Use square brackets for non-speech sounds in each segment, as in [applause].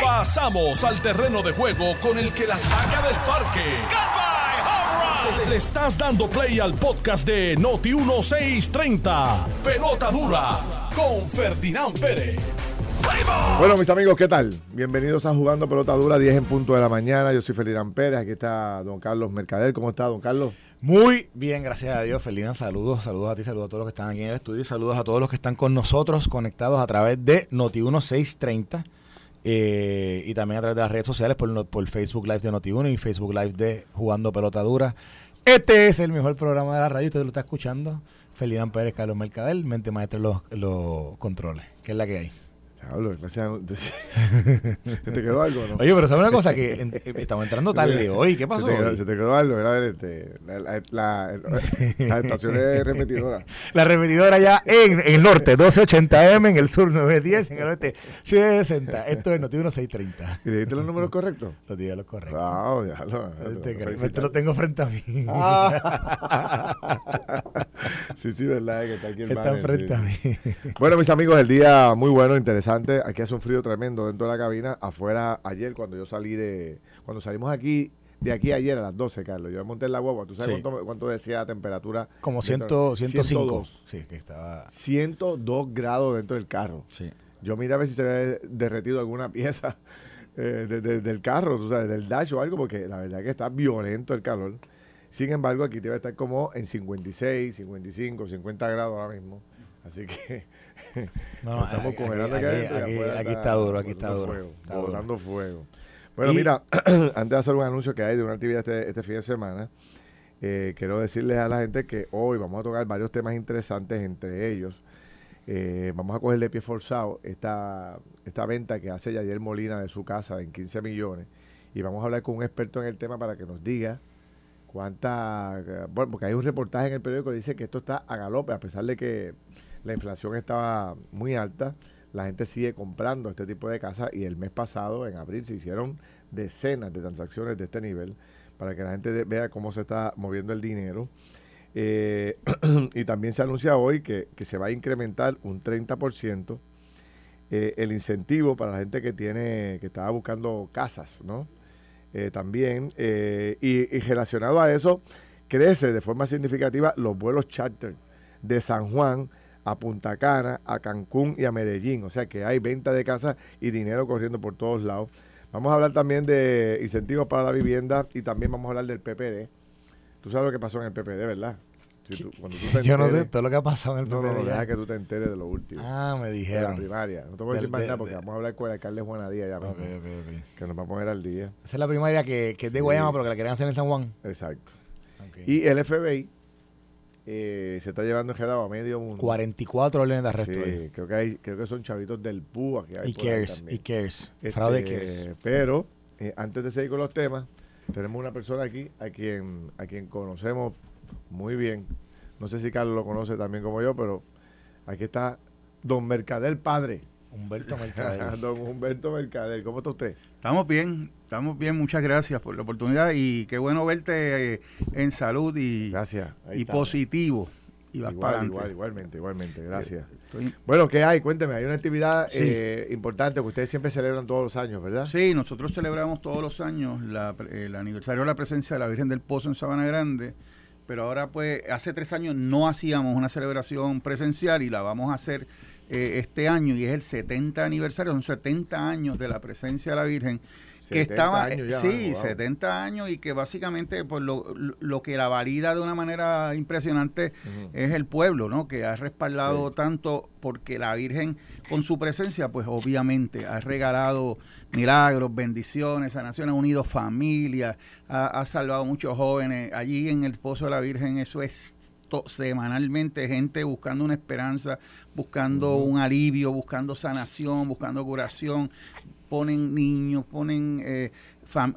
Pasamos al terreno de juego con el que la saca del parque. Le estás dando play al podcast de Noti 1630. Pelota dura con Ferdinand Pérez. Bueno, mis amigos, ¿qué tal? Bienvenidos a Jugando Pelota Dura, 10 en punto de la mañana. Yo soy Ferdinand Pérez, aquí está don Carlos Mercader. ¿Cómo está, don Carlos? Muy bien, gracias a Dios, Ferdinand. Saludos, saludos a ti, saludos a todos los que están aquí en el estudio saludos a todos los que están con nosotros conectados a través de Noti1630 eh, y también a través de las redes sociales por, por Facebook Live de Noti1 y Facebook Live de Jugando Pelota Dura. Este es el mejor programa de la radio, usted lo está escuchando. Ferdinand Pérez, Carlos Mercadel, mente maestra los, los controles, que es la que hay. Hablo, gracias. [laughs] ¿Te quedó algo no? Oye, pero ¿sabes una cosa? Que en, estamos entrando [laughs] tarde hoy. ¿Qué pasó? Se te quedó, hoy? se te quedó algo. Era este, la, la, la, [laughs] la estación de repetidora. La repetidora ya en, en el norte, 1280M, en el sur 910, en el oeste 760. Esto es Noti 1630. ¿Y dijiste los números correctos? Los días los correctos. Wow, ya lo. Te, te, te lo tengo frente a mí. Ah. sí, sí, verdad, que está aquí el Está frente sí. a mí. Bueno, mis amigos, el día muy bueno, interesante. Aquí hace un frío tremendo dentro de la cabina. Afuera, ayer, cuando yo salí de. Cuando salimos aquí, de aquí ayer a las 12, Carlos, yo me monté en la guagua. ¿Tú sabes Sí. cuánto, cuánto decía la temperatura? Como dentro- 100, 105. 102. Sí, que estaba. 102 grados dentro del carro. Sí. Yo miré a ver si se había derretido alguna pieza eh, de- de- del carro, tú sabes, del dash o algo, porque la verdad que está violento el calor. Sin embargo, aquí debe estar como en 56, 55, 50 grados ahora mismo. Así que [laughs] No, no, estamos aquí- congelando aquí- aquí- afuera aquí está duro, aquí está duro. Fuego, Está duro. fuego. Bueno, Y- mira, [clears throat] antes de hacer un anuncio que hay de una actividad este, este fin de semana, eh, quiero decirles a la gente que hoy vamos a tocar varios temas interesantes, entre ellos eh, vamos a coger de pie forzado esta, esta venta que hace Yadier Molina de su casa en 15 millones y vamos a hablar con un experto en el tema para que nos diga cuánta... eh, Bueno, porque hay un reportaje en el periódico que dice que esto está a galope, a pesar de que la inflación estaba muy alta, la gente sigue comprando este tipo de casas y el mes pasado, en abril, se hicieron decenas de transacciones de este nivel para que la gente vea cómo se está moviendo el dinero. Eh, [clears throat] y también se anuncia hoy que, que se va a incrementar un 30% eh, el incentivo para la gente que tiene que estaba buscando casas, ¿no? Eh, también, y, y relacionado a eso, crece de forma significativa los vuelos charter de San Juan a Punta Cana, a Cancún y a Medellín. O sea que hay venta de casas y dinero corriendo por todos lados. Vamos a hablar también de incentivos para la vivienda y también vamos a hablar del PPD. Tú sabes lo que pasó en el PPD, ¿verdad? Si tú- cuando tú te Yo no sé todo lo que ha pasado en el No, no, no, PPD deja que tú te enteres de lo último. Ah, me de la dijeron. primaria. No te voy a decir más nada porque de- vamos a hablar con el alcalde Juana Díaz ya mismo, ok, ok. que nos va a poner al día. Esa es la primaria que, que es de Sí. Guayama, pero que la quieren hacer en San Juan. Exacto. Y el FBI eh, se está llevando enredado a medio mundo. 44 órdenes de arresto. Sí, ahí. creo que hay, creo que son chavitos del PUA que hay Y por cares, también. y cares. Este, Fraude cares. Pero eh, antes de seguir con los temas, tenemos una persona aquí a quien, a quien conocemos muy bien. No sé si Carlos lo conoce también como yo, pero aquí está Don Mercader Padre. Humberto [laughs] Mercader. Don Humberto Mercader. ¿Cómo está usted? Estamos bien, estamos bien, muchas gracias por la oportunidad y qué bueno verte eh, en salud y, Gracias. Ahí y está. positivo. Y vas para Igual, adelante. igual, igualmente, igualmente. Gracias. Estoy- Bueno, ¿qué hay? Cuénteme, hay una actividad Sí. eh, importante que ustedes siempre celebran todos los años, ¿verdad? Sí, nosotros celebramos todos los años la el aniversario de la presencia de la Virgen del Pozo en Sabana Grande, pero ahora pues hace tres años no hacíamos una celebración presencial y la vamos a hacer eh, este año y es el 70 aniversario, son 70 años de la presencia de la Virgen que 70 estaba años ya, sí wow. 70 años y que básicamente pues lo, lo que la valida de una manera impresionante es el pueblo no que ha respaldado Sí. tanto porque la Virgen con su presencia pues obviamente ha regalado milagros bendiciones sanaciones ha unido familias ha, ha salvado muchos jóvenes allí en el pozo de la Virgen eso es to- semanalmente gente buscando una esperanza buscando un alivio buscando sanación buscando curación ponen niños, ponen eh,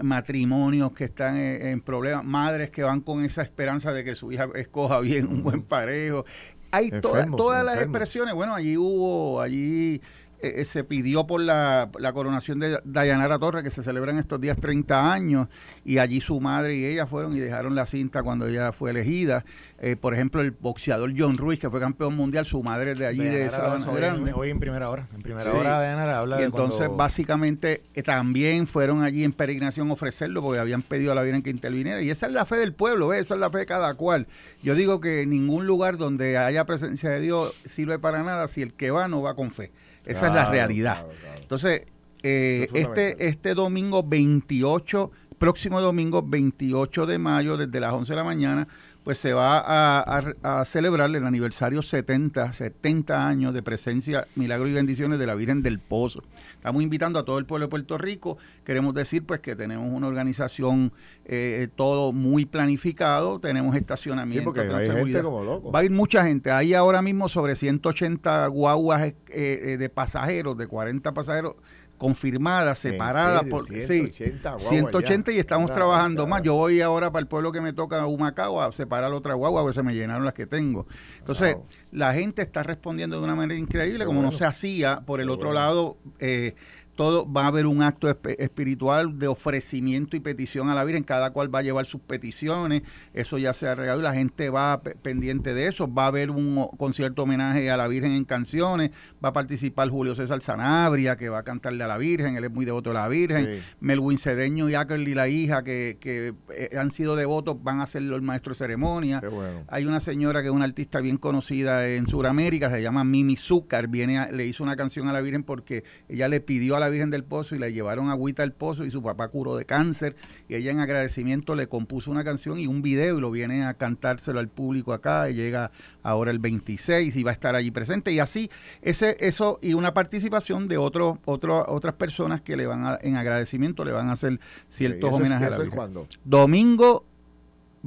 matrimonios que están eh, en problemas, madres que van con esa esperanza de que su hija escoja bien un buen parejo. Hay toda- Enfermos, todas las expresiones. Bueno, allí hubo, allí eh, eh, se pidió por la, la, coronación de Dayanara Torres, que se celebra en estos días 30 años, y allí su madre y ella fueron y dejaron la cinta cuando ella fue elegida. Eh, por ejemplo, el boxeador John Ruiz, que fue campeón mundial, su madre es de allí, de Sabana Grande. Hoy, en primera hora, en primera hora Dayanara habla y entonces, básicamente, también fueron allí en peregrinación a ofrecerlo, porque habían pedido a la Virgen que interviniera, y esa es la fe del pueblo, esa es la fe de cada cual. Yo digo que ningún lugar donde haya presencia de Dios sirve para nada si el que va no va con fe. Esa es la realidad. Entonces, eh, este, este domingo 28, próximo domingo 28 de mayo, desde las 11 de la mañana, pues se va a, celebrar el aniversario 70, 70 años de presencia, milagros y bendiciones de la Virgen del Pozo. Estamos invitando a todo el pueblo de Puerto Rico. Queremos decir pues que tenemos una organización eh, todo muy planificado, tenemos estacionamiento, sí, hay gente como loco. Va a ir mucha gente. Hay ahora mismo sobre 180 guaguas eh, eh, de pasajeros, de 40 pasajeros confirmada, separada por 180, sí, 180 y estamos trabajando más. Yo voy ahora para el pueblo que me toca Humacao a separar otra guagua, a ver se me llenaron las que tengo. Entonces, la gente está respondiendo de una manera increíble, como no se hacía por el otro lado. Eh, todo va a haber un acto espiritual de ofrecimiento y petición a la Virgen, cada cual va a llevar sus peticiones, eso ya se ha regado y la gente va pendiente de eso, va a haber un concierto homenaje a la Virgen en canciones, va a participar Julio César Sanabria, que va a cantarle a la Virgen, él es muy devoto de la Virgen, Melwin Cedeño y Ackerly, la hija, que, que eh, han sido devotos, van a ser los maestros de ceremonia. Hay una señora que es una artista bien conocida en Sudamérica, se llama Mimi Zúcar, viene le hizo una canción a la Virgen porque ella le pidió a la Virgen del Pozo y le llevaron agüita al pozo y su papá curó de cáncer. Y ella en agradecimiento le compuso una canción y un video y lo viene a cantárselo al público acá. Y llega ahora el 26 y va a estar allí presente. Y así ese eso y una participación de otros otras personas que le van a, en agradecimiento le van a hacer ciertos homenajes a la Virgen. Domingo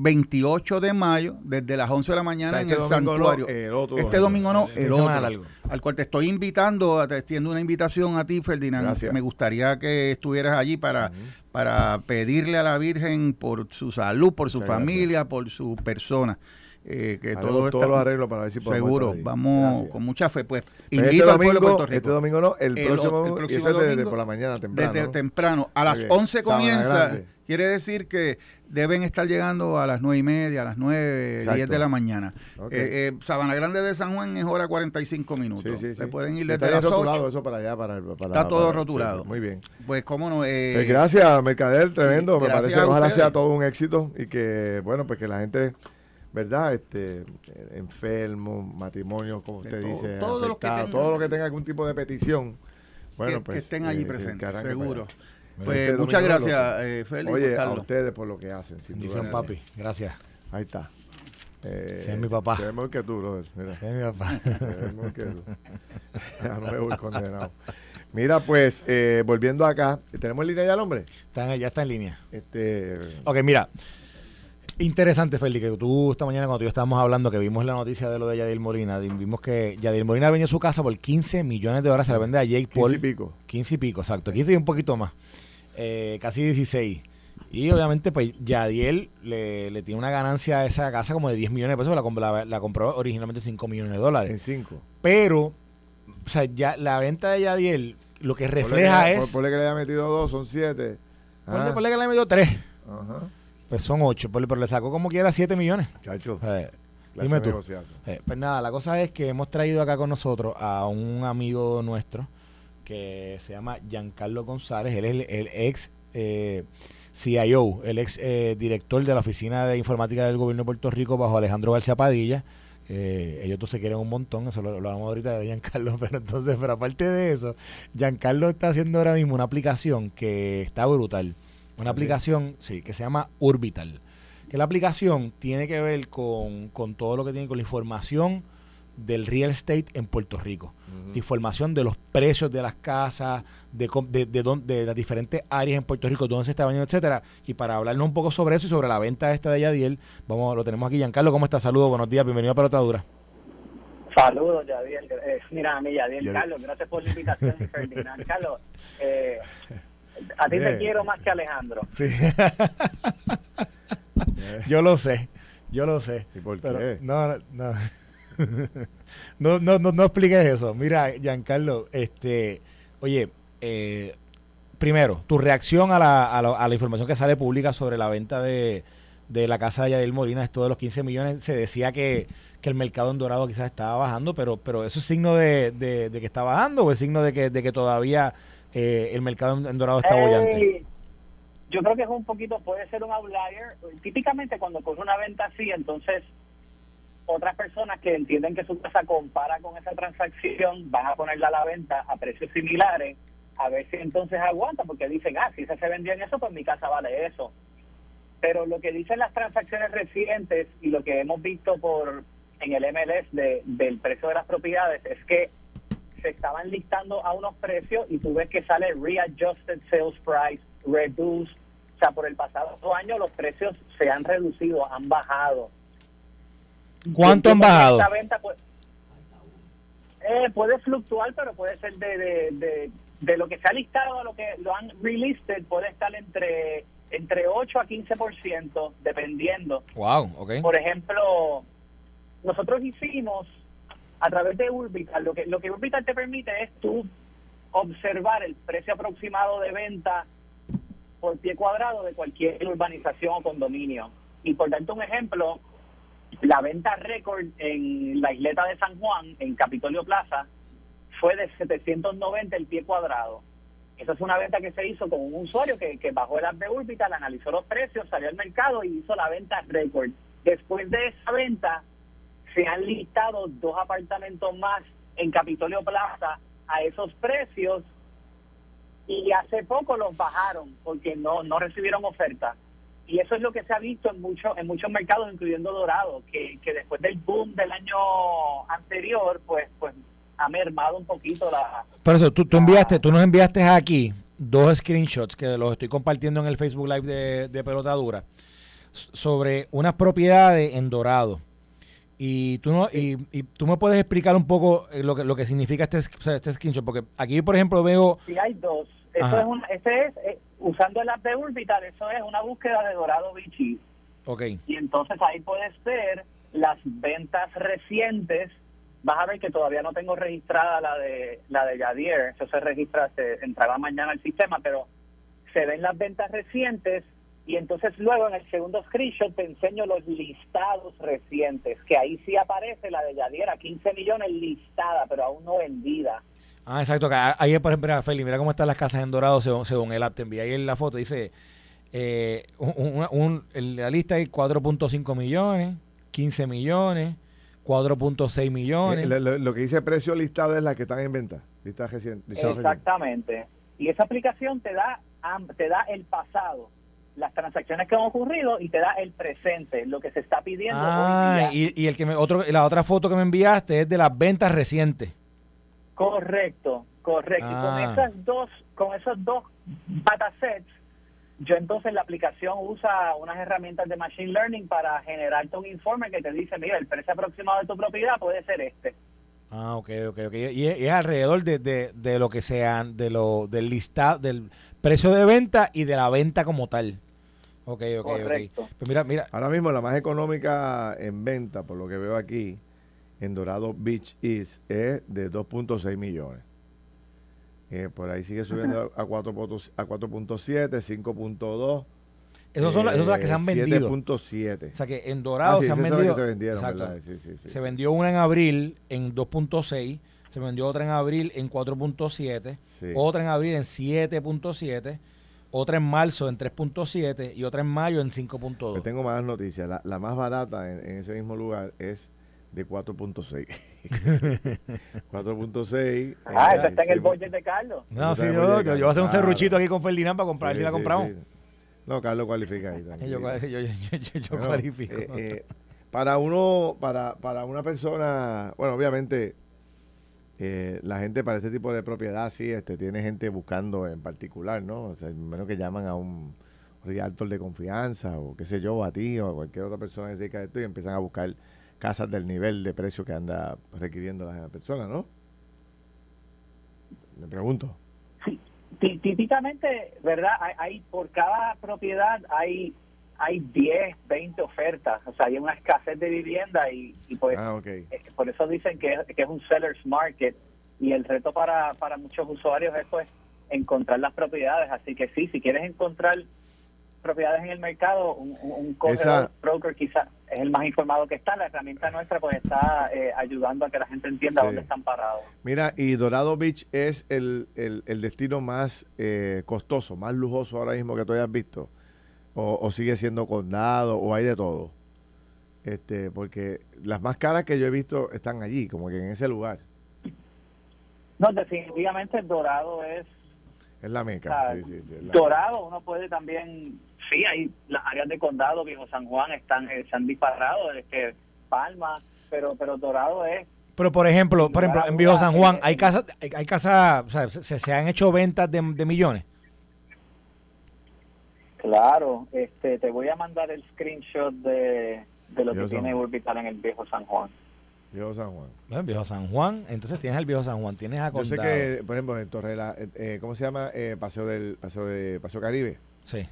28 de mayo, desde las 11 de la mañana en este el santuario. este domingo. no, el, otro. Al cual te estoy invitando, te extiendo una invitación a ti, Ferdinand. Me gustaría que estuvieras allí para, para pedirle a la Virgen por su salud, por su familia, por su persona. Eh, que todo todos los arreglos para ver si podemos seguro vamos con mucha fe. Pues invito este domingo, al pueblo este domingo no el, próximo, el próximo domingo, desde por la mañana temprano desde temprano a las 11 comienza quiere decir que deben estar llegando a las nueve y media, a las nueve, diez de la mañana. Eh, eh, Sabana Grande de San Juan es hora 45 minutos. Sí, sí, Se pueden ir desde las rotulado eso para allá, para, Está todo rotulado. muy bien. Pues cómo no. Eh, pues gracias, Mercader, tremendo. Me parece, ojalá sea todo un éxito y que, bueno, pues que la gente... ¿verdad? Este, enfermo, matrimonio, como usted dice, todo, lo que tenga, todo lo que tenga algún tipo de petición, bueno, que, pues, estén allí presentes, seguro. Pues este muchas gracias, eh, Félix. Oye, a ustedes por lo que hacen. Sin papi. Gracias. Ahí está. Eh, es mi papá. Se ve que tú, brother. Mira. es mi papá. [laughs] Se que tú. [laughs] ya no me voy condenado. Mira, pues, eh, volviendo acá, ¿tenemos en línea ya al hombre? Está, ya está en línea. Este... Ok, mira. Interesante, Félix, que tú esta mañana cuando tú estábamos hablando, que vimos la noticia de lo de Yadil Molina, vimos que Yadil Molina vendió su casa por 15 millones de dólares, se la vende a Jake Paul. 15 y pico. 15 y pico, exacto. 15 y un poquito más. Eh, casi 16. Y obviamente, pues Yadiel le, le, tiene una ganancia a esa casa como de 10 millones de pesos. La, la, compró originalmente 5 millones de dólares. En 5. Pero, o sea, ya la venta de Yadiel lo que refleja es. Por, que le haya metido 2, son 7. Ponle, que le haya metido 3. Ajá. Pues son 8. Pero le sacó como quiera 7 millones. Chacho. dime tú. Eh, pues nada, la cosa es que hemos traído acá con nosotros a un amigo nuestro que se llama Giancarlo González. Él es el, ex eh, CIO, el ex eh, director de la Oficina de Informática del Gobierno de Puerto Rico bajo Alejandro García Padilla. Eh, ellos dos se quieren un montón, eso lo, hablamos ahorita de Giancarlo, [laughs] pero entonces, pero aparte de eso, Giancarlo está haciendo ahora mismo una aplicación que está brutal. Una aplicación, sí, que se llama Orbital. Que la aplicación tiene que ver con, con todo lo que tiene con la información del real estate en Puerto Rico. Información de los precios de las casas, de, de, de, las diferentes áreas en Puerto Rico, dónde se está bañando, etcétera. Y para hablarnos un poco sobre eso y sobre la venta esta de Yadiel, vamos, lo tenemos aquí. Giancarlo, ¿cómo estás? Saludos, buenos días, bienvenido a Pelotadura. Saludos, Yadiel. Eh, mira, a mí, Yadiel, Carlos, gracias por la invitación, [laughs] Ferdinand. Carlos, eh, a ti te quiero más que Alejandro. [laughs] yo lo sé, yo lo sé. ¿Y por qué? No, no. [laughs] no, no, no, no expliques eso. Mira, Giancarlo, este, oye, eh, primero, tu reacción a la, a, la, información que sale pública sobre la venta de, de la casa de Yadil Molina, esto de los 15 millones, se decía que, que, el mercado en Dorado quizás estaba bajando, pero, pero ¿eso es signo de, de, que está bajando o es signo de que, de que todavía eh, el mercado en, Dorado está? Yo creo que es un poquito, puede ser un outlier. Típicamente cuando ocurre una venta así, entonces otras personas que entienden que su casa compara con esa transacción van a ponerla a la venta a precios similares, a ver si entonces aguanta, porque dicen, ah, si se vendió en eso, pues mi casa vale eso. Pero lo que dicen las transacciones recientes y lo que hemos visto por en el MLS de, del precio de las propiedades es que se estaban listando a unos precios y tú ves que sale readjusted sales price, reduced. O sea, por el pasado año los precios se han reducido, han bajado. ¿Cuánto han bajado? venta, pues, eh, puede fluctuar, pero puede ser de, de, de, lo que se ha listado a lo que lo han relisted, puede estar entre entre 8 a 15%, dependiendo. Wow, okay. Por ejemplo, nosotros hicimos a través de Urbital, lo que, lo que Urbital te permite es tú observar el precio aproximado de venta por pie cuadrado de cualquier urbanización o condominio. Y por darte un ejemplo, la venta récord en la isleta de San Juan, en Capitolio Plaza, fue de 790 el pie cuadrado. Esa es una venta que se hizo con un usuario que, que bajó el app de Urbital, analizó los precios, salió al mercado y hizo la venta récord. Después de esa venta, se han listado dos apartamentos más en Capitolio Plaza a esos precios y hace poco los bajaron porque no, no recibieron oferta. Y eso es lo que se ha visto en, muchos en muchos mercados, incluyendo Dorado, que, que después del boom del año anterior, pues, pues ha mermado un poquito la... Por eso, tú, tú, enviaste, tú nos enviaste aquí dos screenshots que los estoy compartiendo en el Facebook Live de, de Pelotadura sobre unas propiedades en Dorado. Y tú, no, y, y, tú me puedes explicar un poco eh, lo que, lo que significa este, este screenshot, porque aquí, por ejemplo, veo... Sí, hay dos. Eso es un, ese es, eh, usando el app de Urbital, eso es una búsqueda de Dorado Bichi. Ok. Y entonces ahí puedes ver las ventas recientes. Vas a ver que todavía no tengo registrada la de la de Yadier. Eso se registra, se entrará mañana al sistema, pero se ven las ventas recientes y entonces luego en el segundo screenshot te enseño los listados recientes, que ahí sí aparece la de Yadier a 15 millones listada, pero aún no vendida. Ah, exacto. Ahí, por ejemplo, Feli, mira cómo están las casas en Dorado según, según el app. Te envía ahí en la foto. Dice, eh, un, en la lista hay 4.5 millones, 15 millones, 4.6 millones. Eh, lo, que dice precio listado es la que están en venta. Lista reciente, Exactamente. Y esa aplicación te da, te da el pasado las transacciones que han ocurrido y te da el presente, lo que se está pidiendo. Ah, y, y, el que me, otro, la otra foto que me enviaste es de las ventas recientes. Correcto, correcto. Y con ah. esas dos, con esos dos datasets, yo entonces la aplicación usa unas herramientas de machine learning para generarte un informe que te dice, mira, el precio aproximado de tu propiedad puede ser este. Ah, ok, ok, ok. Y es, alrededor de, de, de, lo que sean, de lo del listado, del precio de venta y de la venta como tal. Ok, ok, Correcto. ok. Pues mira, mira. Ahora mismo la más económica en venta, por lo que veo aquí, en Dorado Beach East es de 2.6 millones. Eh, por ahí sigue subiendo a 4.7, a 5.2. Esos son, esas son las que se han vendido. 7.7. O sea que en Dorado ah, se han vendido. Se, vendieron, sí, sí, se vendió una en abril en 2.6, se vendió otra en abril en 4.7, otra en abril en 7.7, otra en marzo en 3.7 y otra en mayo en 5.2. Tengo más noticias. La, la más barata en, en, ese mismo lugar es de 4.6. 4.6. [laughs] Ah, esa está en el budget de Carlos. No, sí, yo, yo, voy a hacer un serruchito aquí con Ferdinand para comprar, si la compramos. No, Carlos cualifica ahí también. Yo, yo, yo, cualifico. Eh, eh, para uno, para, para una persona, bueno, obviamente, eh, la gente para este tipo de propiedad, sí, este, tiene gente buscando en particular, ¿no? O sea, menos que llaman a un realtor de confianza o qué sé yo, a ti o a cualquier otra persona que se dedica a esto y empiezan a buscar casas del nivel de precio que anda requiriendo la persona, ¿no? Me pregunto. Sí, típicamente, ¿verdad? Hay, por cada propiedad hay hay 10, 20 ofertas, o sea, hay una escasez de vivienda y, pues ah, eh, por eso dicen que, que, es un seller's market y el reto para, para muchos usuarios es pues encontrar las propiedades, así que sí, si quieres encontrar propiedades en el mercado, un, un broker quizás es el más informado que está. La herramienta nuestra pues está eh, ayudando a que la gente entienda dónde están parados. Mira, y Dorado Beach es el, el, destino más eh, costoso, más lujoso ahora mismo que tú hayas visto. O, sigue siendo condado, o hay de todo. Este, porque las más caras que yo he visto están allí, como que en ese lugar. No, definitivamente Dorado es... Es la meca, Dorado, uno puede también sí, hay las áreas de condado, Viejo San Juan, están eh, se han disparado, que Palma, pero pero Dorado es pero por ejemplo, por ejemplo, en Viejo San Juan hay casas, hay, casas, o sea, se, han hecho ventas de, millones. Claro, este, te voy a mandar el screenshot de, lo que tiene Urbital en el Viejo San Juan. Viejo San Juan. Bueno, Viejo San Juan, entonces tienes el Viejo San Juan, tienes a Condado. Yo sé que, por ejemplo, en Torrela, eh, eh, ¿cómo se llama? Eh, Paseo del Paseo de Paseo Caribe. Sí.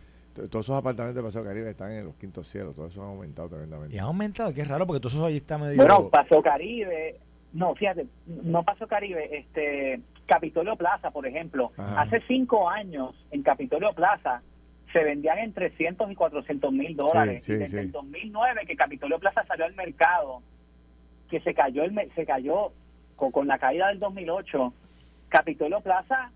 Todos esos apartamentos de Paseo Caribe están en los quintos cielos, todos esos han aumentado tremendamente. Y han aumentado, qué raro, porque todos esos ahí está medio... Bueno, Paseo Caribe, no, fíjate, no Paseo Caribe, este, Capitolio Plaza, por ejemplo, hace cinco años en Capitolio Plaza se vendían en 300 y 400 mil dólares. y desde el 2009 que Capitolio Plaza salió al mercado, que se cayó, el, se cayó con, con la caída del 2008, Capitolio Plaza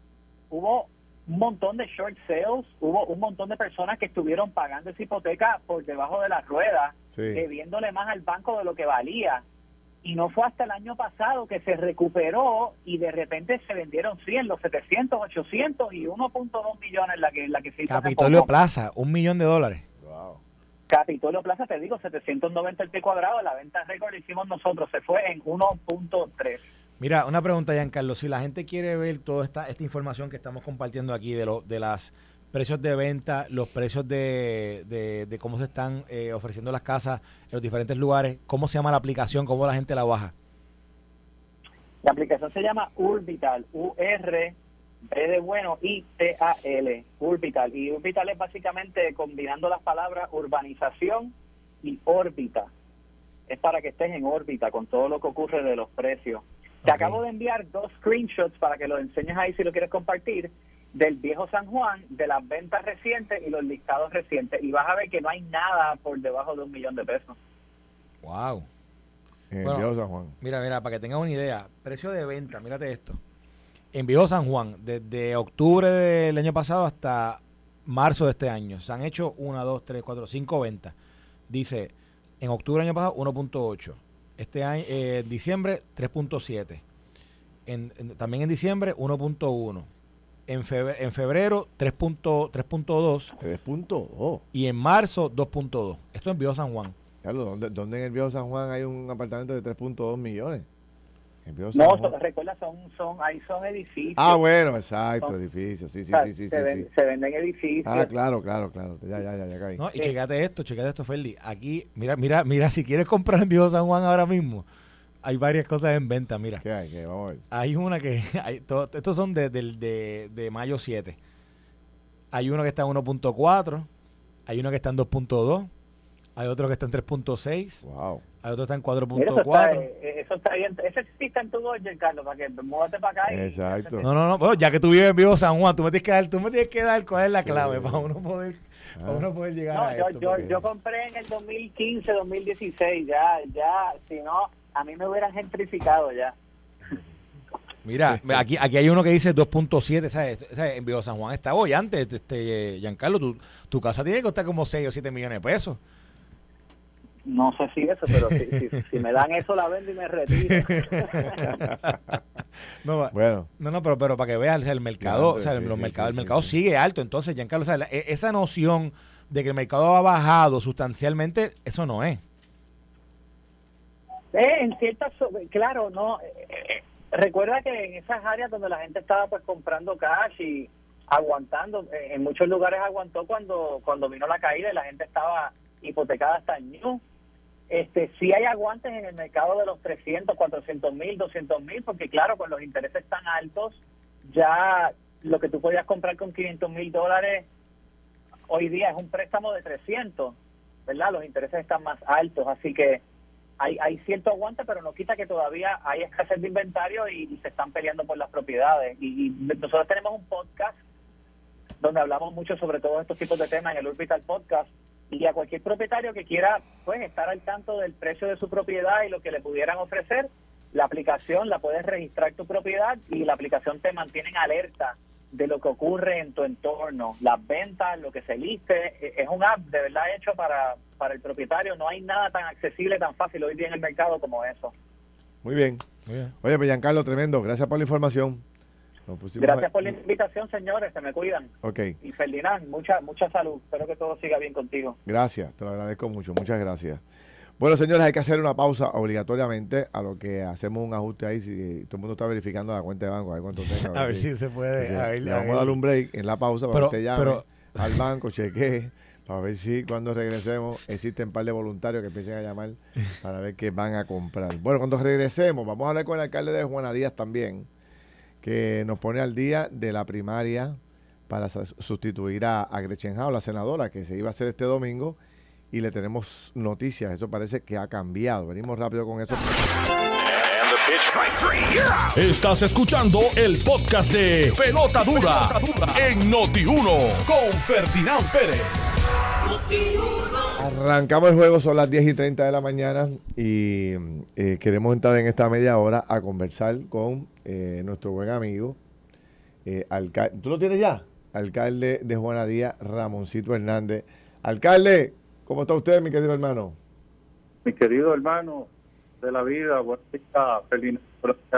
hubo un montón de short sales, hubo un montón de personas que estuvieron pagando esa hipoteca por debajo de la rueda, debiéndole más al banco de lo que valía. Y no fue hasta el año pasado que se recuperó y de repente se vendieron 100, los 700, 800 y 1.2 millones la que, la que se hizo. Capitolio Plaza, un millón de dólares. Capitolio Plaza, te digo, 790 el pie cuadrado, la venta récord hicimos nosotros, se fue en 1.3. Mira, una pregunta, Giancarlo. Si la gente quiere ver toda esta, esta información que estamos compartiendo aquí de, lo, de las precios de venta, los precios de, de, cómo se están eh, ofreciendo las casas en los diferentes lugares, ¿cómo se llama la aplicación? ¿Cómo la gente la baja? La aplicación se llama Urbital, U-R, B de bueno, I-T-A-L, Urbital. Y Urbital es básicamente combinando las palabras urbanización y órbita. Es para que estés en órbita con todo lo que ocurre de los precios. Te acabo de enviar dos screenshots para que los enseñes ahí si lo quieres compartir del viejo San Juan, de las ventas recientes y los listados recientes. Y vas a ver que no hay nada por debajo de un millón de pesos. Wow. En viejo San Juan. Mira, mira, para que tengas una idea, precio de venta, mírate esto. En viejo San Juan, desde octubre del año pasado hasta marzo de este año, se han hecho una, dos, tres, cuatro, cinco ventas. Dice, en octubre del año pasado, 1.8 este año, eh, diciembre 3.7. En, también en diciembre 1.1. En, febrero, en febrero 3.2. 3.2. Y en marzo 2.2. Esto en Viejo San Juan. Carlos, ¿dónde, ¿dónde, en el Viejo San Juan hay un apartamento de 3.2 millones? No, recuerda, son, son, ahí son edificios. Ah, bueno, exacto, edificios. Sí, sí, sí, sí, se, sí, se, venden edificios. Ah, claro, claro, claro. Ya, ya, ya, ya caí. No, y checate esto, checate esto, Ferdi. Aquí, mira, mira, mira, si quieres comprar en Viejo San Juan ahora mismo, hay varias cosas en venta, mira. ¿Qué hay? ¿Qué? Vamos a ver. Hay una que, [laughs] hay, estos son de, de, de, de mayo 7. Hay uno que está en 1.4, hay uno que está en 2.2 hay otro que está en 3.6. Wow. Hay otro que está en 4.4. Eso, está bien. Ese existe en tu Dodge, Carlos, para que muévate para acá. Exacto. No, no, no. ya que tú vives en Vivo San Juan, tú me tienes que dar, tú me tienes que dar cuál es la clave para uno poder, para uno poder llegar no, a yo, esto. Yo, yo compré en el 2015, 2016. Ya, ya, si no, a mí me hubieran gentrificado ya. Mira, aquí, aquí hay uno que dice 2.7, ¿sabes? ¿sabes? En Vivo San Juan está hoy antes, este, Giancarlo, tu, tu casa tiene que costar como 6 o 7 millones de pesos. No sé si eso, pero si, me dan eso la vendo y me retiro. [laughs] no, bueno. no, no, pero, pero para que veas el mercado, o sea, el, mercado, el mercado sigue alto. Entonces, Giancarlo, o e, esa noción de que el mercado ha bajado sustancialmente, eso no es. Eh, en ciertas, claro, no. Eh, eh, recuerda que en esas áreas donde la gente estaba pues comprando cash y aguantando, en muchos lugares aguantó cuando cuando vino la caída y la gente estaba hipotecada hasta el new este, sí hay aguantes en el mercado de los 300, 400 mil, 200 mil, porque claro, con los intereses tan altos, ya lo que tú podías comprar con 500 mil dólares, hoy día es un préstamo de 300, ¿verdad? Los intereses están más altos, así que hay, hay cierto aguante, pero no quita que todavía hay escasez de inventario y, se están peleando por las propiedades. Y, nosotros tenemos un podcast donde hablamos mucho sobre todos estos tipos de temas en el Orbital Podcast y a cualquier propietario que quiera pues estar al tanto del precio de su propiedad y lo que le pudieran ofrecer, la aplicación la puedes registrar tu propiedad y la aplicación te mantiene en alerta de lo que ocurre en tu entorno, las ventas, lo que se liste. E, es un app de verdad hecho para, para el propietario. No hay nada tan accesible, tan fácil hoy día en el mercado como eso. Muy bien. Oye, pues Giancarlo, tremendo. Gracias por la información. Gracias por la invitación, señores. Se me cuidan. Ok. Y Ferdinand, mucha, mucha salud. Espero que todo siga bien contigo. Gracias, te lo agradezco mucho. Muchas gracias. Bueno, señores, hay que hacer una pausa obligatoriamente a lo que hacemos un ajuste ahí. Si todo el mundo está verificando la cuenta de banco, a ver cuánto tenga. A [laughs] ver, si, se puede. a le vamos a dar un break en la pausa para que usted llame al banco, chequee, para ver si cuando regresemos existen un par de voluntarios que empiecen a llamar para ver qué van a comprar. Bueno, cuando regresemos, vamos a hablar con el alcalde de Juana Díaz también, que nos pone al día de la primaria para sustituir a, a Gretchen la senadora, que se iba a hacer este domingo y le tenemos noticias. Eso parece que ha cambiado. Venimos rápido con eso. Estás escuchando el podcast de Pelota Dura, en Noti1 con Ferdinand Pérez. Arrancamos el juego, son las 10 y 30 de la mañana y eh, queremos entrar en esta media hora a conversar con eh, nuestro buen amigo, eh, alcalde. ¿Tú lo tienes ya? Alcalde de Juana Díaz, Ramoncito Hernández. Alcalde, ¿Cómo está usted, mi querido hermano? Mi querido hermano de la vida, buenos días, feliz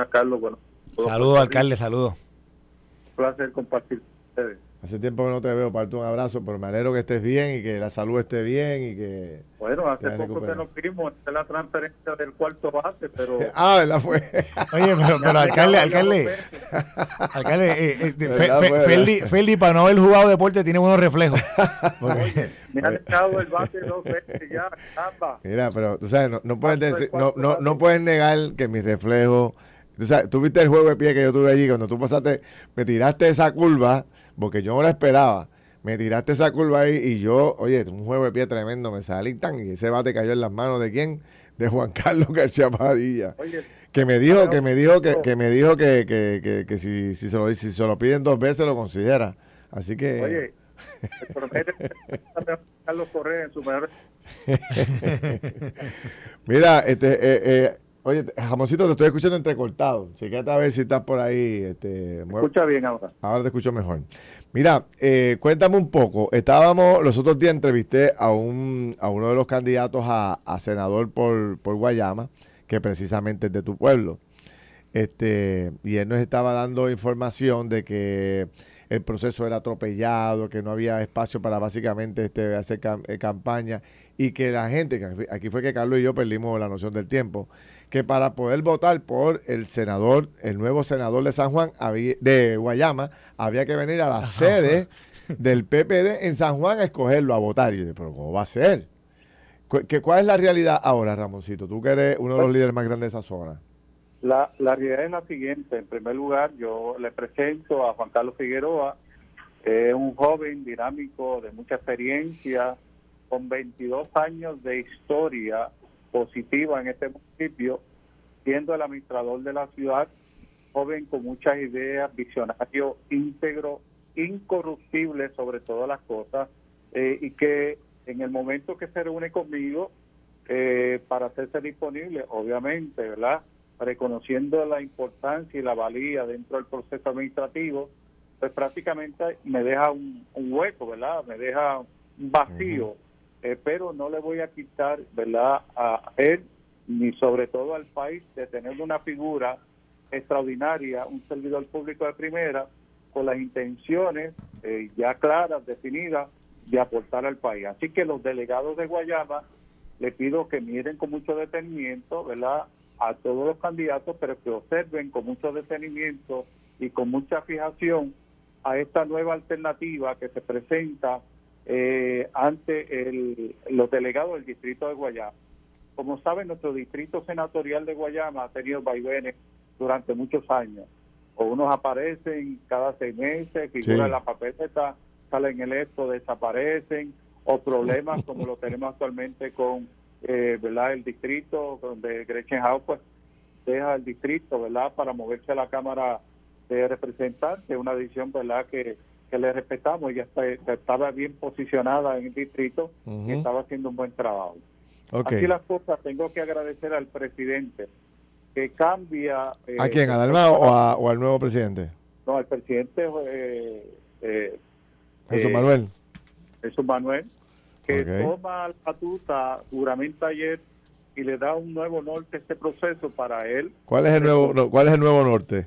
Carlos. Bueno, saludos, alcalde, saludos. Un placer compartir con ustedes. Hace tiempo que no te veo, parto un abrazo, pero me alegro que estés bien y que la salud esté bien y que... Bueno, hace poco que nos vimos en la transferencia del cuarto base, pero... [laughs] ah, ¿verdad fue? Oye, pero, pero [laughs] alcalde, alcalde, alcalde, eh, eh, Feli, para no haber jugado deporte tiene buenos reflejos. [laughs] me ha echado el bate dos veces ya, Mira, pero tú sabes, no, no puedes decir, no, no, no puedes negar que mi reflejo... Tú, sabes, tú viste el juego de pie que yo tuve allí, cuando tú pasaste, me tiraste esa curva porque yo no la esperaba. Me tiraste esa curva ahí y yo, oye, un juego de pie tremendo, me salí tan y ese bate cayó en las manos de quién? De Juan [laughs] Carlos García Padilla. que me dijo, que me dijo, que, que me dijo que, que, que, si, si, se lo, si se lo piden dos veces lo considera. Así que. Oye, [laughs] promete Carlos Correa en su. [laughs] Mira, este, eh, eh, Oye, Jamoncito, te estoy escuchando entrecortado. Chequete a ver si estás por ahí. Este, escucha bien ahora. Ahora te escucho mejor. Mira, eh, cuéntame un poco. Estábamos, los otros días entrevisté a, un, a uno de los candidatos a, senador por, por, Guayama, que precisamente es de tu pueblo. Este, y él nos estaba dando información de que el proceso era atropellado, que no había espacio para básicamente este, hacer eh, campaña y que la gente, aquí fue que Carlos y yo perdimos la noción del tiempo, que para poder votar por el senador, el nuevo senador de San Juan, de Guayama, había que venir a la sede del PPD en San Juan a escogerlo, a votar. Y yo dije, pero ¿cómo va a ser? ¿Qué, ¿Cuál es la realidad ahora, Ramoncito? Tú que eres uno de los líderes más grandes de esa zona. La, la realidad es la siguiente. En primer lugar, yo le presento a Juan Carlos Figueroa, es un joven dinámico de mucha experiencia, con 22 años de historia positiva en este municipio, siendo el administrador de la ciudad, joven con muchas ideas, visionario, íntegro, incorruptible sobre todas las cosas, eh, y que en el momento que se reúne conmigo, eh, para hacerse disponible, obviamente, ¿verdad? Reconociendo la importancia y la valía dentro del proceso administrativo, pues prácticamente me deja un, hueco, ¿verdad? Me deja un vacío. Eh, pero no le voy a quitar, ¿verdad?, a él ni sobre todo al país de tener una figura extraordinaria, un servidor público de primera, con las intenciones eh, ya claras, definidas, de aportar al país. Así que los delegados de Guayama le pido que miren con mucho detenimiento, ¿verdad?, a todos los candidatos, pero que observen con mucho detenimiento y con mucha fijación a esta nueva alternativa que se presenta eh, ante el, los delegados del distrito de Guayama. Como saben, nuestro distrito senatorial de Guayama ha tenido vaivenes durante muchos años. O unos aparecen cada seis meses, figuran la papeleta, salen electos desaparecen, o problemas [laughs] como lo tenemos actualmente con eh, ¿verdad? el distrito, donde Gretchen House pues deja el distrito ¿verdad? para moverse a la Cámara de Representantes, una decisión ¿verdad? que, que le respetamos, ella está, estaba bien posicionada en el distrito y estaba haciendo un buen trabajo. Aquí las cosas, tengo que agradecer al presidente que cambia... Eh, ¿A quién? ¿A Dalma o, al nuevo presidente? No, al presidente eh, eh, Jesús Manuel. Jesús Manuel, que toma la batuta, juramenta ayer y le da un nuevo norte a este proceso para él. ¿Cuál es el nuevo, cuál es el nuevo norte?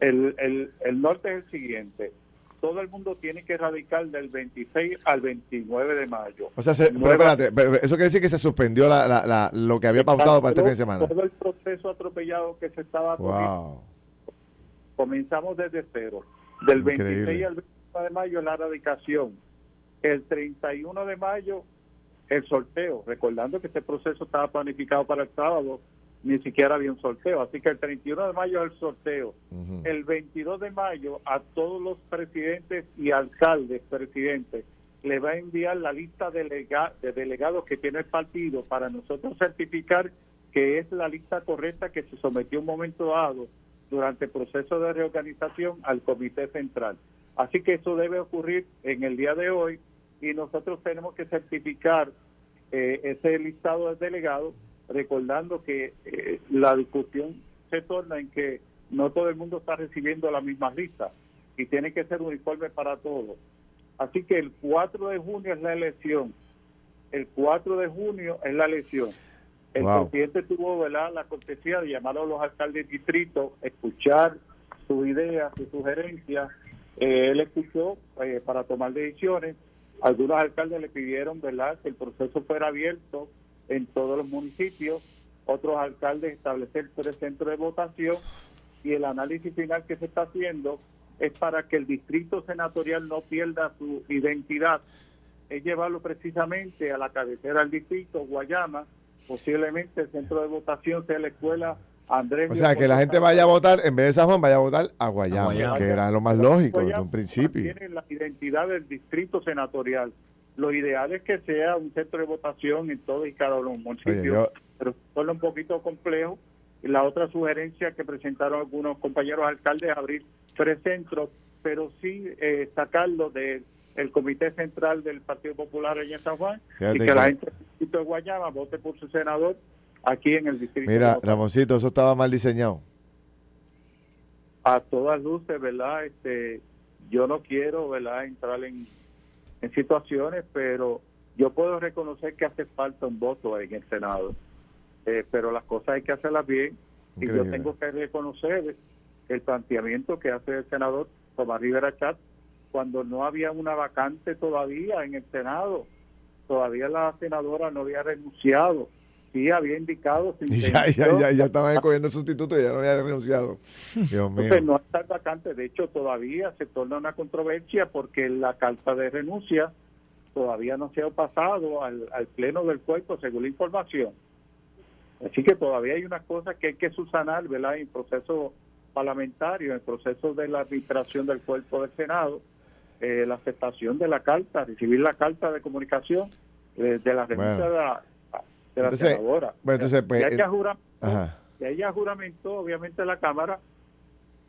El, el, el norte es el siguiente todo el mundo tiene que radicar del 26 al 29 de mayo. O sea, espérate, eso quiere decir que se suspendió la, la, lo que había pautado para este fin de semana. Todo el proceso atropellado que se estaba wow. comenzamos desde cero. Del 26 al 29 de mayo la radicación. El 31 de mayo el sorteo, recordando que este proceso estaba planificado para el sábado ni siquiera había un sorteo. Así que el 31 de mayo es el sorteo. El 22 de mayo a todos los presidentes y alcaldes presidentes le va a enviar la lista de, de delegados que tiene el partido para nosotros certificar que es la lista correcta que se sometió un momento dado durante el proceso de reorganización al Comité Central. Así que eso debe ocurrir en el día de hoy y nosotros tenemos que certificar eh, ese listado de delegados recordando que eh, la discusión se torna en que no todo el mundo está recibiendo la misma lista y tiene que ser uniforme para todos. Así que el 4 de junio es la elección. El 4 de junio es la elección. El presidente tuvo la cortesía de llamar a los alcaldes de distrito, escuchar sus ideas, sus sugerencias. Eh, él escuchó eh, para tomar decisiones. Algunos alcaldes le pidieron ¿verdad? que el proceso fuera abierto en todos los municipios, otros alcaldes establecer tres centros de votación y el análisis final que se está haciendo es para que el distrito senatorial no pierda su identidad, es llevarlo precisamente a la cabecera del distrito, Guayama, posiblemente el centro de votación sea la escuela Andrés. O sea, que la gente vaya a votar, en vez de San Juan, vaya a votar a Guayama, que era lo más lógico desde un principio. Tiene la identidad del distrito senatorial lo ideal es que sea un centro de votación en todo y cada uno de los municipios, pero solo un poquito complejo. Y la otra sugerencia que presentaron algunos compañeros alcaldes es abrir tres centros, pero sí eh, sacarlo del Comité Central del Partido Popular allá en San Juan y que, la gente de Guayama vote por su senador aquí en el distrito. Mira, Ramoncito, eso estaba mal diseñado. A todas luces, ¿verdad? Este, yo no quiero, ¿verdad?, entrar en en situaciones, pero yo puedo reconocer que hace falta un voto en el Senado, eh, pero las cosas hay que hacerlas bien y yo tengo que reconocer el planteamiento que hace el senador Tomás Rivera Chat cuando no había una vacante todavía en el Senado, todavía la senadora no había renunciado, sí había indicado [laughs] ya, ya, ya, ya estaban escogiendo el sustituto y ya no había renunciado. Dios mío. no está vacante, de hecho todavía se torna una controversia porque la carta de renuncia todavía no se ha pasado al, al pleno del cuerpo según la información. Así que todavía hay unas cosas que hay que subsanar, ¿verdad? En proceso parlamentario, en el proceso de la administración del cuerpo del Senado, eh, la aceptación de la carta, recibir la carta de comunicación eh, de la renuncia de la la senadora. Bueno, entonces, pues, ya, ella ella juramentó, obviamente, la Cámara,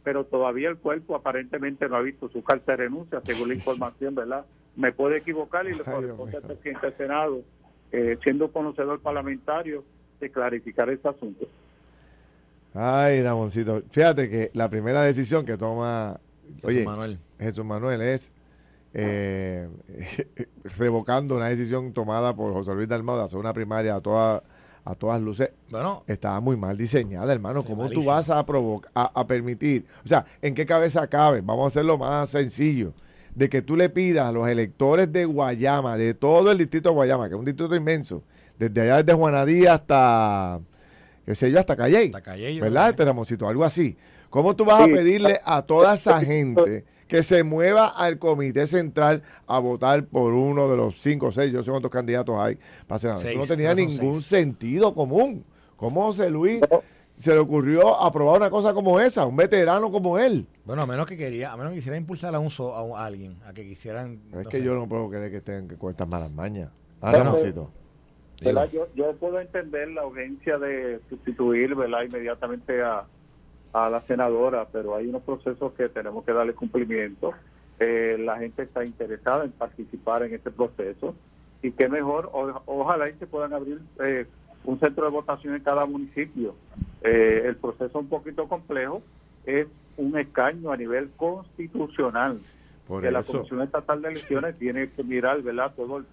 pero todavía el cuerpo aparentemente no ha visto su carta de renuncia, según la [laughs] información, ¿verdad? Me puede equivocar y le corresponde al presidente del Senado, eh, siendo conocedor parlamentario, de clarificar este asunto. Ay, Ramoncito, fíjate que la primera decisión que toma Jesús Manuel. Jesús Manuel es eh, [laughs] revocando una decisión tomada por José Luis Dalmau de hacer una primaria a todas a todas luces, bueno, estaba muy mal diseñada, hermano. ¿Cómo tú vas a, provocar, a, permitir? O sea, ¿en qué cabeza cabe? Vamos a hacerlo más sencillo. De que tú le pidas a los electores de Guayama, de todo el distrito de Guayama, que es un distrito inmenso, desde allá desde Juanadía hasta, qué sé yo, hasta Calle. Hasta Calle, ¿verdad, este Algo así. ¿Cómo tú vas a pedirle a toda esa [laughs] gente que se mueva al comité central a votar por uno de los cinco o seis, yo sé cuántos candidatos hay para senador. no tenía ningún sentido común. ¿Cómo José Luis se le ocurrió aprobar una cosa como esa, un veterano como él. Bueno, a menos que quería, a menos que quisiera impulsar a un so- a, un- a alguien, a que quisieran. es no que sé. yo no puedo creer que estén que con estas malas mañas. Ah. ¿verdad? Yo, yo puedo entender la urgencia de sustituir ¿verdad? inmediatamente a, a la senadora, pero hay unos procesos que tenemos que darle cumplimiento. Eh, la gente está interesada en participar en este proceso y qué mejor, o- ojalá y se puedan abrir eh, un centro de votación en cada municipio. Eh, el proceso es un poquito complejo, es un escaño a nivel constitucional Por que la. Comisión Estatal de Elecciones tiene que mirar, ¿verdad? Todo el,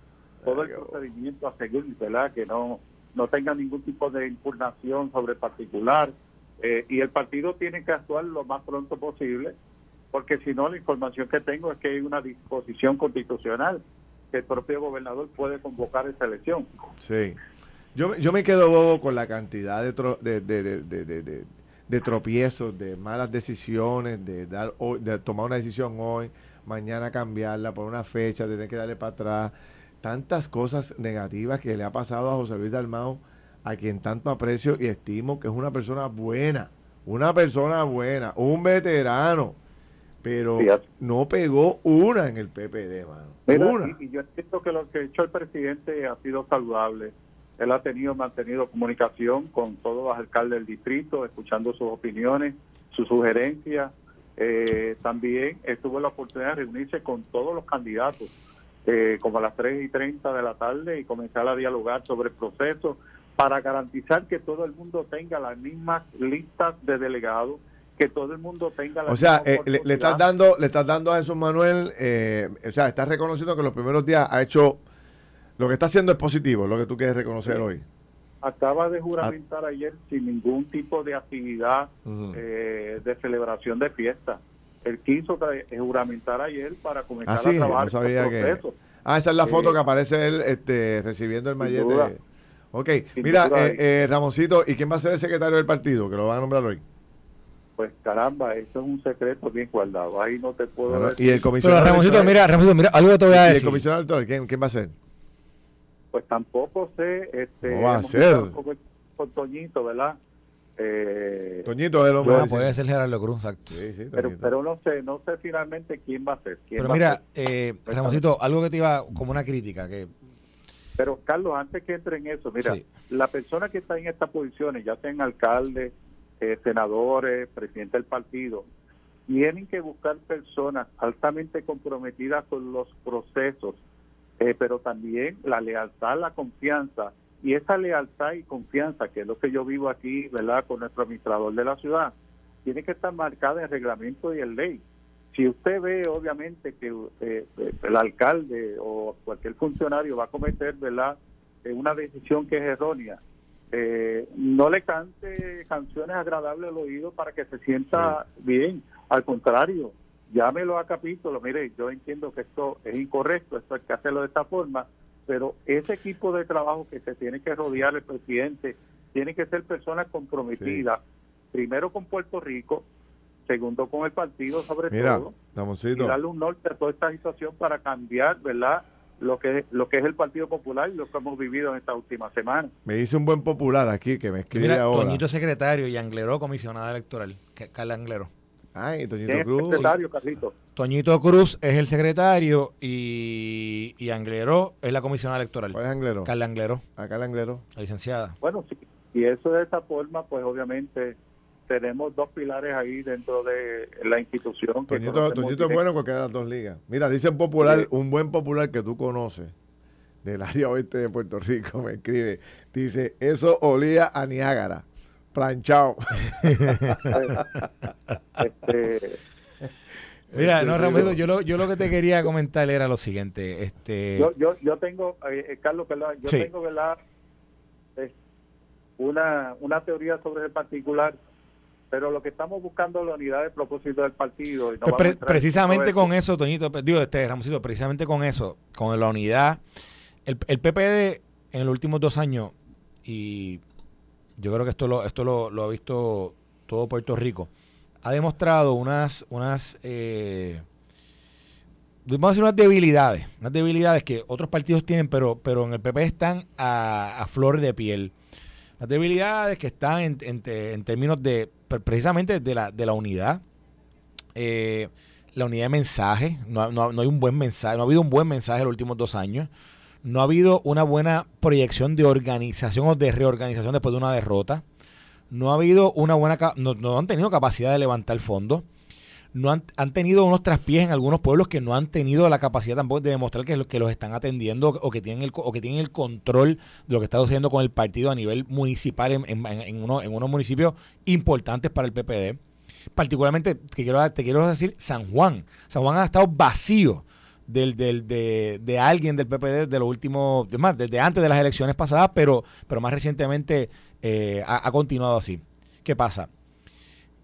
todo el procedimiento a seguir, ¿verdad? Que no, no tenga ningún tipo de impugnación sobre particular. Eh, y el partido tiene que actuar lo más pronto posible, porque si no, la información que tengo es que hay una disposición constitucional que el propio gobernador puede convocar esa elección. Sí. Yo, yo me quedo bobo con la cantidad de, tro- de, de, de, de- tropiezos, de malas decisiones, de, dar de tomar una decisión hoy, mañana cambiarla por una fecha, tener que darle para atrás. Tantas cosas negativas que le ha pasado a José Luis Dalmau, a quien tanto aprecio y estimo que es una persona buena, una persona buena, un veterano, pero no pegó una en el PPD, mano. Mira, una. y, y yo entiendo que lo que ha hecho el presidente ha sido saludable. Él ha tenido, mantenido comunicación con todos los alcaldes del distrito, escuchando sus opiniones, sus sugerencias. Eh, también tuvo la oportunidad de reunirse con todos los candidatos, eh, como a las 3 y 30 de la tarde, y comenzar a dialogar sobre el proceso para garantizar que todo el mundo tenga las mismas listas de delegados, que todo el mundo tenga la O sea, eh, le, le estás dando, le estás dando a Jesús Manuel, eh, o sea, estás reconociendo que los primeros días ha hecho, lo que está haciendo es positivo, lo que tú quieres reconocer Sí. hoy. acaba de juramentar ayer sin ningún tipo de actividad eh, de celebración de fiesta. Él quiso eh, juramentar ayer para comenzar Ah, sí, a trabajar no sabía que-. Ah, esa es la foto Eh, que aparece él este, recibiendo el mallete. Ok, mira, eh, eh, Ramoncito, ¿y quién va a ser el secretario del partido? Que lo van a nombrar hoy. Pues caramba, eso es un secreto bien guardado. Ahí no te puedo Bueno, decir. y el Pero comisionado. Ramoncito, electoral- mira, Ramoncito, mira, algo que te voy a y el decir. comisionado electoral, ¿quién, quién va a ser? Pues tampoco sé. Este, ¿Cómo va a ser? Con, con Toñito, ¿verdad? Eh, Toñito de los Ah, puede ser Gerardo Cruz, exacto. Sí, sí, pero, pero no sé, no sé finalmente quién va a ser. quién Pero va a mira, ser. eh, Ramoncito, algo que te iba como una crítica, que Pero Carlos, antes que entre en eso, mira, Sí. la persona que está en estas posiciones, ya sean alcaldes, eh, senadores, presidente del partido, tienen que buscar personas altamente comprometidas con los procesos, eh, pero también la lealtad, la confianza. Y esa lealtad y confianza, que es lo que yo vivo aquí, ¿verdad?, con nuestro administrador de la ciudad, tiene que estar marcada en reglamento y en ley. Si usted ve, obviamente, que eh, eh, el alcalde o cualquier funcionario va a cometer, ¿verdad?, eh, una decisión que es errónea, eh, no le cante canciones agradables al oído para que se sienta bien. Al contrario, llámelo a capítulo. Mire, yo entiendo que esto es incorrecto, esto hay que hacerlo de esta forma, pero ese equipo de trabajo que se tiene que rodear el presidente tiene que ser personas comprometidas, primero con Puerto Rico, segundo con el partido sobre Mira, todo, y Ramoncito. darle un norte a toda esta situación para cambiar, ¿verdad? Lo que, lo que es el Partido Popular y lo que hemos vivido en estas últimas semanas. Me dice un buen popular aquí que me escribe mira, ahora. Toñito secretario y Angleró comisionada electoral, Carla Anglero. Ay, ¿Quién Toñito Cruz. secretario, Carlito? Toñito Cruz es el secretario y, y Angleró es la comisionada electoral. ¿Cuál es Anglero? Carla Anglero, Acá el Anglero. la licenciada. Bueno, si, si eso de esa forma, pues obviamente tenemos dos pilares ahí dentro de la institución. que Toñito, es bueno en cualquiera de las dos ligas. Mira, dicen popular, Sí. un buen popular que tú conoces del área oeste de Puerto Rico me escribe. Dice, eso olía a Niágara. Planchado. Este, [laughs] Mira, Este, no, digo- Ramoncito, yo lo, yo lo que te quería comentar era lo siguiente. Este, yo, yo, yo tengo, eh, eh, Carlos, ¿verdad? Yo Sí. tengo, ¿verdad? Eh, una, una teoría sobre el particular, pero lo que estamos buscando es la unidad de propósito del partido. Y no Pues pre- en precisamente con eso, Toñito, digo, este Ramoncito, precisamente con eso, con la unidad, el, el PPD en los últimos dos años, y yo creo que esto lo, esto lo, lo ha visto todo Puerto Rico, ha demostrado unas, unas eh, vamos a decir unas debilidades, unas debilidades que otros partidos tienen, pero, pero en el PP están a, a flor de piel. Las debilidades que están en, en, términos de, precisamente de la, de la unidad. Eh, la unidad de mensaje, no, no, no, hay un buen mensaje, no ha habido un buen mensaje en los últimos dos años, no ha habido una buena proyección de organización o de reorganización después de una derrota, no ha habido una buena, no, no han tenido capacidad de levantar fondos, no han, han, tenido unos traspiés en algunos pueblos que no han tenido la capacidad tampoco de demostrar que, que los están atendiendo o que tienen el, o que tienen el control de lo que está sucediendo con el partido a nivel municipal en, en, en, uno, en unos municipios importantes para el PPD. Particularmente, te quiero, te quiero decir, San Juan. San Juan ha estado vacío del, del, de, de, alguien del PPD de los últimos, más, desde antes de las elecciones pasadas, pero, pero más recientemente eh, ha, continuado así. ¿Qué pasa?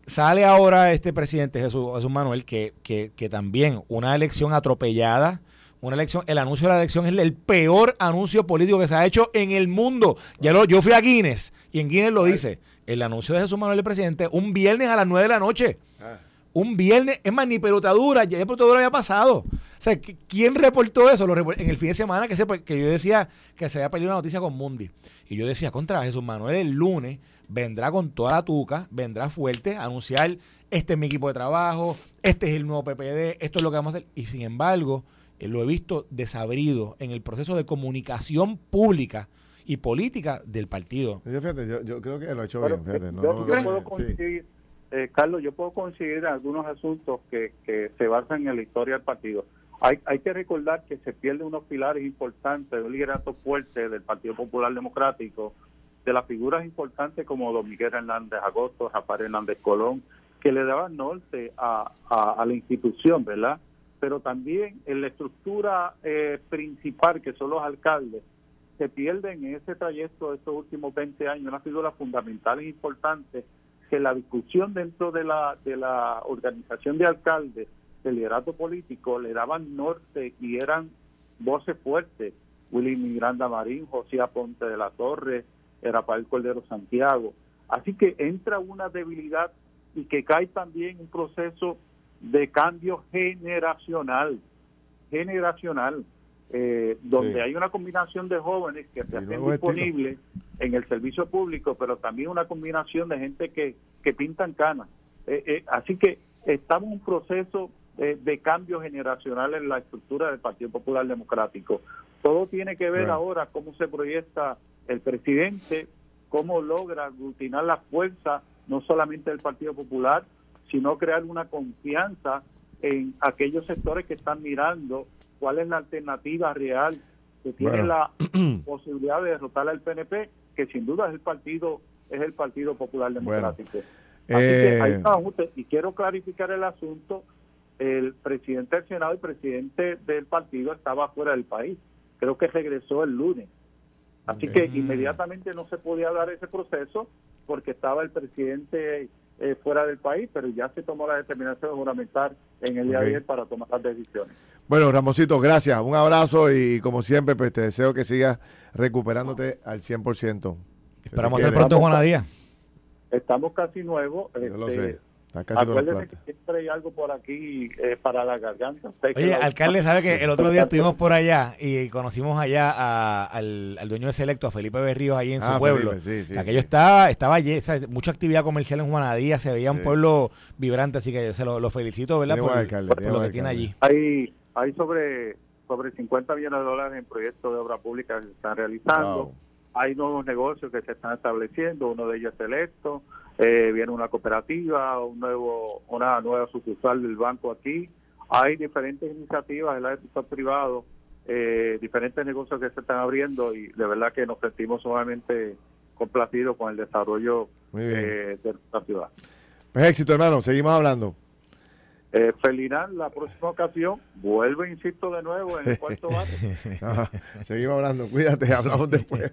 Sale ahora este presidente Jesús, Jesús Manuel, que, que, que también una elección atropellada, una elección, el anuncio de la elección es el peor anuncio político que se ha hecho en el mundo. Ya lo, yo fui a Guinness y en Guinness lo dice. El anuncio de Jesús Manuel el presidente un viernes a las 9 de la noche. Ah. Un viernes, es más, ni pelotadura, ya el pelotadura había pasado. O sea, ¿quién reportó eso? en el fin de semana que, se, que yo decía que se había perdido una noticia con Mundi. Y yo decía, contra Jesús Manuel el lunes vendrá con toda la tuca, vendrá fuerte a anunciar, este es mi equipo de trabajo, este es el nuevo PPD, esto es lo que vamos a hacer. Y sin embargo, eh, lo he visto desabrido en el proceso de comunicación pública y política del partido. Yo, creo que lo ha hecho bien. yo, puedo coincidir, eh, Carlos, yo puedo coincidir algunos asuntos que, que se basan en la historia del partido. Hay, hay que recordar que se pierden unos pilares importantes de un liderato fuerte del Partido Popular Democrático, de las figuras importantes como Don Miguel Hernández Agosto, Rafael Hernández Colón, que le daban norte a, a, la institución, ¿verdad? Pero también en la estructura eh, principal, que son los alcaldes, se pierden en ese trayecto de estos últimos 20 años unas figuras fundamentales importantes que la discusión dentro de la, de la organización de alcaldes, del liderato político, le daban norte y eran voces fuertes. Willy Miranda Marín, José Aponte de la Torre, Rafael Cordero Santiago. Así que entra una debilidad y que cae también un proceso de cambio generacional, generacional. Eh, donde hay una combinación de jóvenes que se hacen disponibles en el servicio público, pero también una combinación de gente que, que pintan canas. Eh, eh, así que estamos en un proceso de cambio generacional en la estructura del Partido Popular Democrático. Todo tiene que ver ahora cómo se proyecta el presidente, cómo logra aglutinar la fuerza no solamente del Partido Popular, sino crear una confianza en aquellos sectores que están mirando cuál es la alternativa real que tiene la [clears throat] posibilidad de derrotar al PNP, que sin duda es el partido es el Partido Popular Democrático. Así que ahí eh, y quiero clarificar el asunto, el presidente del Senado y el presidente del partido estaba fuera del país. Creo que regresó el lunes. Así que inmediatamente no se podía dar ese proceso porque estaba el presidente eh, fuera del país, pero ya se tomó la determinación de juramentar en el día de ayer para tomar las decisiones. Bueno, Ramosito, gracias. Un abrazo y como siempre, pues te deseo que sigas recuperándote al 100%. Esperamos ver pronto, Juana Díaz. Estamos casi nuevos. Yo Acuérdate que siempre hay algo por aquí eh, para la garganta. Oye, alcalde, ¿sabe que el otro día estuvimos por allá y conocimos allá al, dueño de Selecto, a Felipe Berríos, ahí en su ah, pueblo? Aquello estaba, estaba mucha actividad comercial en Juanadía, se veía un pueblo vibrante, así que se lo, felicito, ¿verdad? Por, lo que tiene allí. Hay, hay sobre, sobre 50 millones de dólares en proyectos de obra pública que se están realizando. Hay nuevos negocios que se están estableciendo, uno de ellos es Selecto eh, viene una cooperativa, un nuevo, una nueva sucursal del banco aquí. Hay diferentes iniciativas en el sector privado, eh, diferentes negocios que se están abriendo y de verdad que nos sentimos sumamente complacidos con el desarrollo eh, de la ciudad. Pues éxito, hermano. Seguimos hablando. Eh, Felinán, la próxima ocasión, vuelve, insisto, de nuevo en el cuarto bate. [laughs] seguimos hablando. Cuídate, [laughs] hablamos después.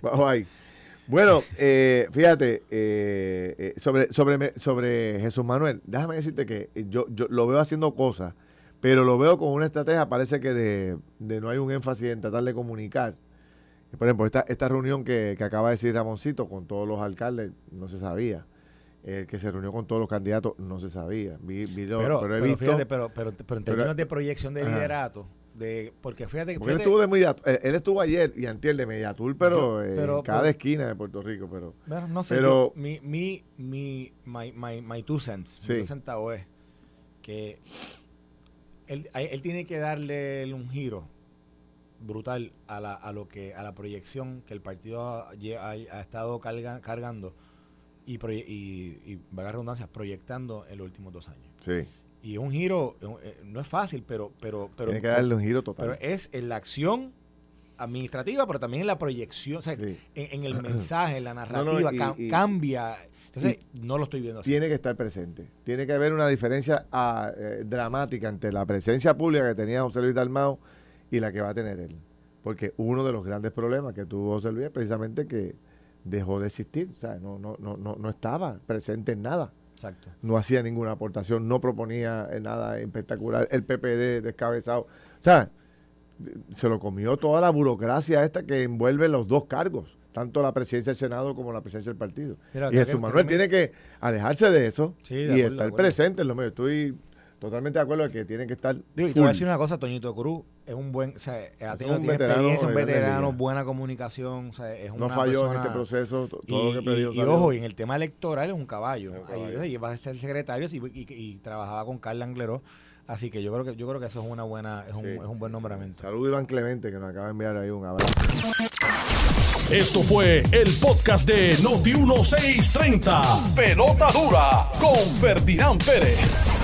Vamos ahí. Bueno, eh, fíjate, eh, eh, sobre, sobre, sobre Jesús Manuel, déjame decirte que yo, yo lo veo haciendo cosas, pero lo veo con una estrategia, parece que de, no hay un énfasis en tratar de comunicar. Por ejemplo, esta, esta reunión que, acaba de decir Ramoncito con todos los alcaldes, no se sabía. El que se reunió con todos los candidatos, no se sabía. pero, pero, fíjate, pero, pero, en términos de proyección de liderato, de porque fíjate que Porque él fíjate- estuvo de media, él, él estuvo ayer y antier de Mediatur, pero, Yo- eh, pero- en cada pero- esquina de Puerto Rico, pero no sé, Pero- yo- mi, mi, mi, my, my, my two cents, Sí. mi dos centavos es que él, él tiene que darle un giro brutal a, la, a lo que a la proyección que el partido ha, lle- ha- ha estado carga- cargando y, proye- y, y valga la redundancia, proyectando en los últimos dos años. sí, Y un giro, eh, no es fácil, pero, pero, pero, tiene que darle un giro total. pero es en la acción administrativa, pero también en la proyección, o sea, Sí. en, en el [clears throat] mensaje, en la narrativa, y- cambia. Entonces, no lo estoy viendo así. tiene que estar presente. Tiene que haber una diferencia ah, eh, dramática entre la presencia pública que tenía José Luis Dalmao y la que va a tener él. Porque uno de los grandes problemas que tuvo José Luis es precisamente que dejó de existir. O sea, no, no, no, no, no estaba presente en nada. Exacto. No hacía ninguna aportación, no proponía eh, nada espectacular. El PPD descabezado. O sea, se lo comió toda la burocracia esta que envuelve los dos cargos, tanto la presidencia del Senado como la presidencia del partido. Mira, y Jesús que Manuel tiene que alejarse de eso Sí, de y acuerdo, estar presente en los medios. Estoy totalmente de acuerdo de que tienen que estar. Digo, y te voy a decir una cosa, Toñito Cruz es un buen, o sea, ha tenido un tiene veterano experiencia, un veterano, buena comunicación, o sea, es no una falló en este proceso, Y, todo lo que y- predijo y ojo, y en el tema electoral es un caballo. Es un caballo. o sea, y va a ser secretario y, y- y trabajaba con Carla Angleró. Así que yo creo que yo creo que eso es una buena, es un, es un buen nombramiento. Saludos Iván Clemente que nos acaba de enviar ahí un abrazo. Esto fue el podcast de Noti1630. Pelota dura con Ferdinand Pérez.